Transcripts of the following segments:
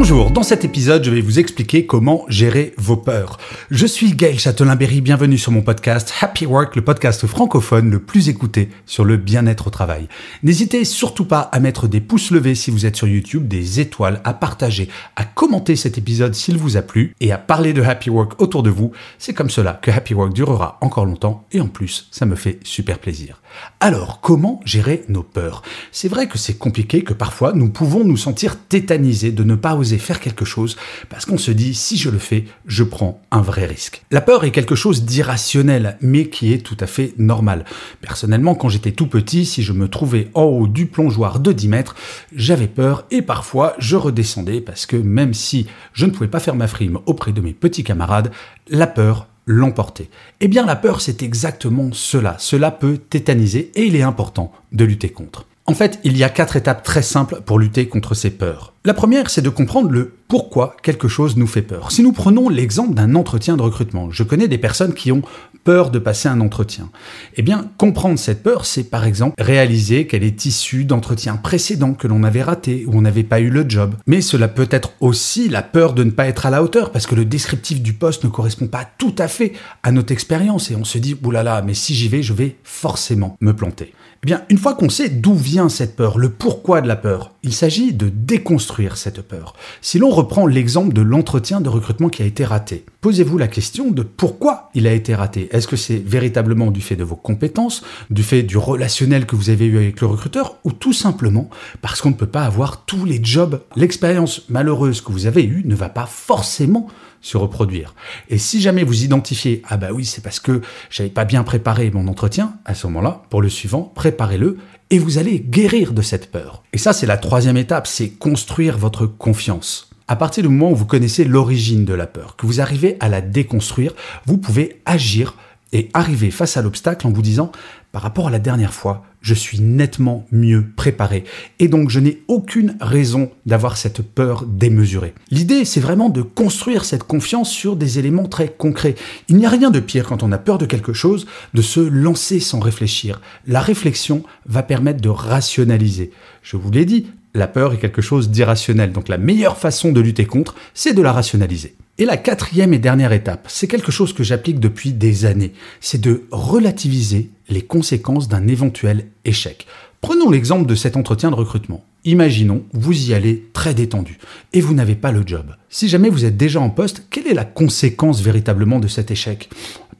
Bonjour, dans cet épisode, je vais vous expliquer comment gérer vos peurs. Je suis Gaël Châtelain-Berry, bienvenue sur mon podcast Happy Work, le podcast francophone le plus écouté sur le bien-être au travail. N'hésitez surtout pas à mettre des pouces levés si vous êtes sur YouTube, des étoiles, à partager, à commenter cet épisode s'il vous a plu et à parler de Happy Work autour de vous. C'est comme cela que Happy Work durera encore longtemps et en plus, ça me fait super plaisir. Alors, comment gérer nos peurs? C'est vrai que c'est compliqué, que parfois nous pouvons nous sentir tétanisés de ne pas oser faire quelque chose parce qu'on se dit si je le fais, je prends un vrai risque. La peur est quelque chose d'irrationnel, mais qui est tout à fait normal. Personnellement, quand j'étais tout petit, si je me trouvais en haut du plongeoir de 10 mètres, j'avais peur et parfois je redescendais parce que même si je ne pouvais pas faire ma frime auprès de mes petits camarades, la peur l'emporter Eh bien la peur c'est exactement cela. Cela peut tétaniser et il est important de lutter contre. En fait, il y a quatre étapes très simples pour lutter contre ces peurs. La première, c'est de comprendre le pourquoi quelque chose nous fait peur. Si nous prenons l'exemple d'un entretien de recrutement, je connais des personnes qui ont peur de passer un entretien. Eh bien, comprendre cette peur, c'est par exemple réaliser qu'elle est issue d'entretiens précédents que l'on avait ratés ou on n'avait pas eu le job. Mais cela peut être aussi la peur de ne pas être à la hauteur parce que le descriptif du poste ne correspond pas tout à fait à notre expérience et on se dit, oulala, mais si j'y vais, je vais forcément me planter. Eh bien, une fois qu'on sait d'où vient cette peur, le pourquoi de la peur, il s'agit de déconstruire cette peur. Si l'on reprend l'exemple de l'entretien de recrutement qui a été raté, posez-vous la question de pourquoi il a été raté. Est-ce que c'est véritablement du fait de vos compétences, du fait du relationnel que vous avez eu avec le recruteur, ou tout simplement parce qu'on ne peut pas avoir tous les jobs L'expérience malheureuse que vous avez eue ne va pas forcément se reproduire. Et si jamais vous identifiez, ah bah oui, c'est parce que j'avais pas bien préparé mon entretien, à ce moment-là, pour le suivant, préparez-le et vous allez guérir de cette peur. Et ça, c'est la troisième étape, c'est construire votre confiance. À partir du moment où vous connaissez l'origine de la peur, que vous arrivez à la déconstruire, vous pouvez agir et arriver face à l'obstacle en vous disant, par rapport à la dernière fois, je suis nettement mieux préparé. Et donc, je n'ai aucune raison d'avoir cette peur démesurée. L'idée, c'est vraiment de construire cette confiance sur des éléments très concrets. Il n'y a rien de pire quand on a peur de quelque chose, de se lancer sans réfléchir. La réflexion va permettre de rationaliser. Je vous l'ai dit, la peur est quelque chose d'irrationnel. Donc, la meilleure façon de lutter contre, c'est de la rationaliser. Et la quatrième et dernière étape, c'est quelque chose que j'applique depuis des années, c'est de relativiser les conséquences d'un éventuel échec. Prenons l'exemple de cet entretien de recrutement. Imaginons, vous y allez très détendu et vous n'avez pas le job. Si jamais vous êtes déjà en poste, quelle est la conséquence véritablement de cet échec?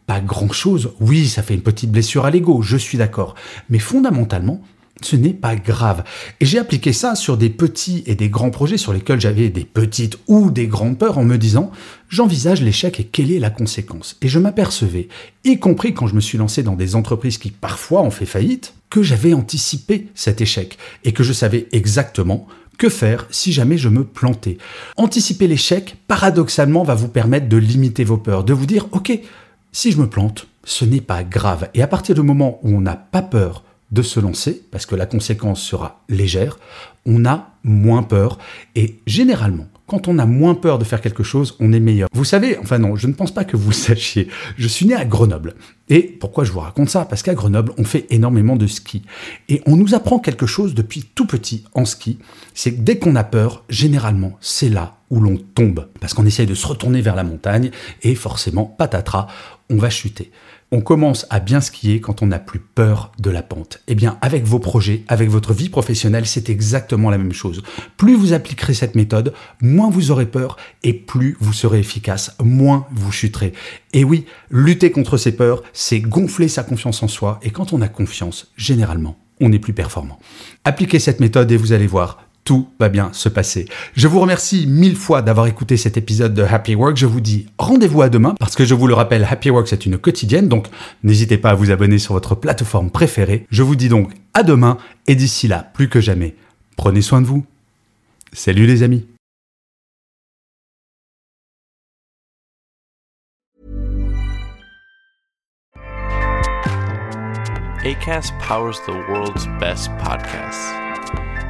Pas grand-chose. Oui, ça fait une petite blessure à l'ego, je suis d'accord. Mais fondamentalement, ce n'est pas grave. Et j'ai appliqué ça sur des petits et des grands projets sur lesquels j'avais des petites ou des grandes peurs en me disant j'envisage l'échec et quelle est la conséquence? Et je m'apercevais, y compris quand je me suis lancé dans des entreprises qui parfois ont fait faillite, que j'avais anticipé cet échec et que je savais exactement que faire si jamais je me plantais. Anticiper l'échec, paradoxalement, va vous permettre de limiter vos peurs, de vous dire ok, si je me plante, ce n'est pas grave. Et à partir du moment où on n'a pas peur, de se lancer, parce que la conséquence sera légère, on a moins peur. Et généralement, quand on a moins peur de faire quelque chose, on est meilleur. Vous savez, enfin non, je ne pense pas que vous le sachiez. Je suis né à Grenoble. Et pourquoi je vous raconte ça? Parce qu'à Grenoble, on fait énormément de ski. Et on nous apprend quelque chose depuis tout petit en ski. C'est que dès qu'on a peur, généralement, c'est là où l'on tombe. Parce qu'on essaye de se retourner vers la montagne et forcément, patatras, on va chuter. On commence à bien skier quand on n'a plus peur de la pente. Eh bien, avec vos projets, avec votre vie professionnelle, c'est exactement la même chose. Plus vous appliquerez cette méthode, moins vous aurez peur et plus vous serez efficace, moins vous chuterez. Et oui, lutter contre ces peurs, c'est gonfler sa confiance en soi et quand on a confiance, généralement, on est plus performant. Appliquez cette méthode et vous allez voir, tout va bien se passer. Je vous remercie mille fois d'avoir écouté cet épisode de Happy Work. Je vous dis rendez-vous à demain parce que je vous le rappelle, Happy Work c'est une quotidienne, donc n'hésitez pas à vous abonner sur votre plateforme préférée. Je vous dis donc à demain et d'ici là, plus que jamais, prenez soin de vous. Salut les amis. ACAST powers the world's best podcasts.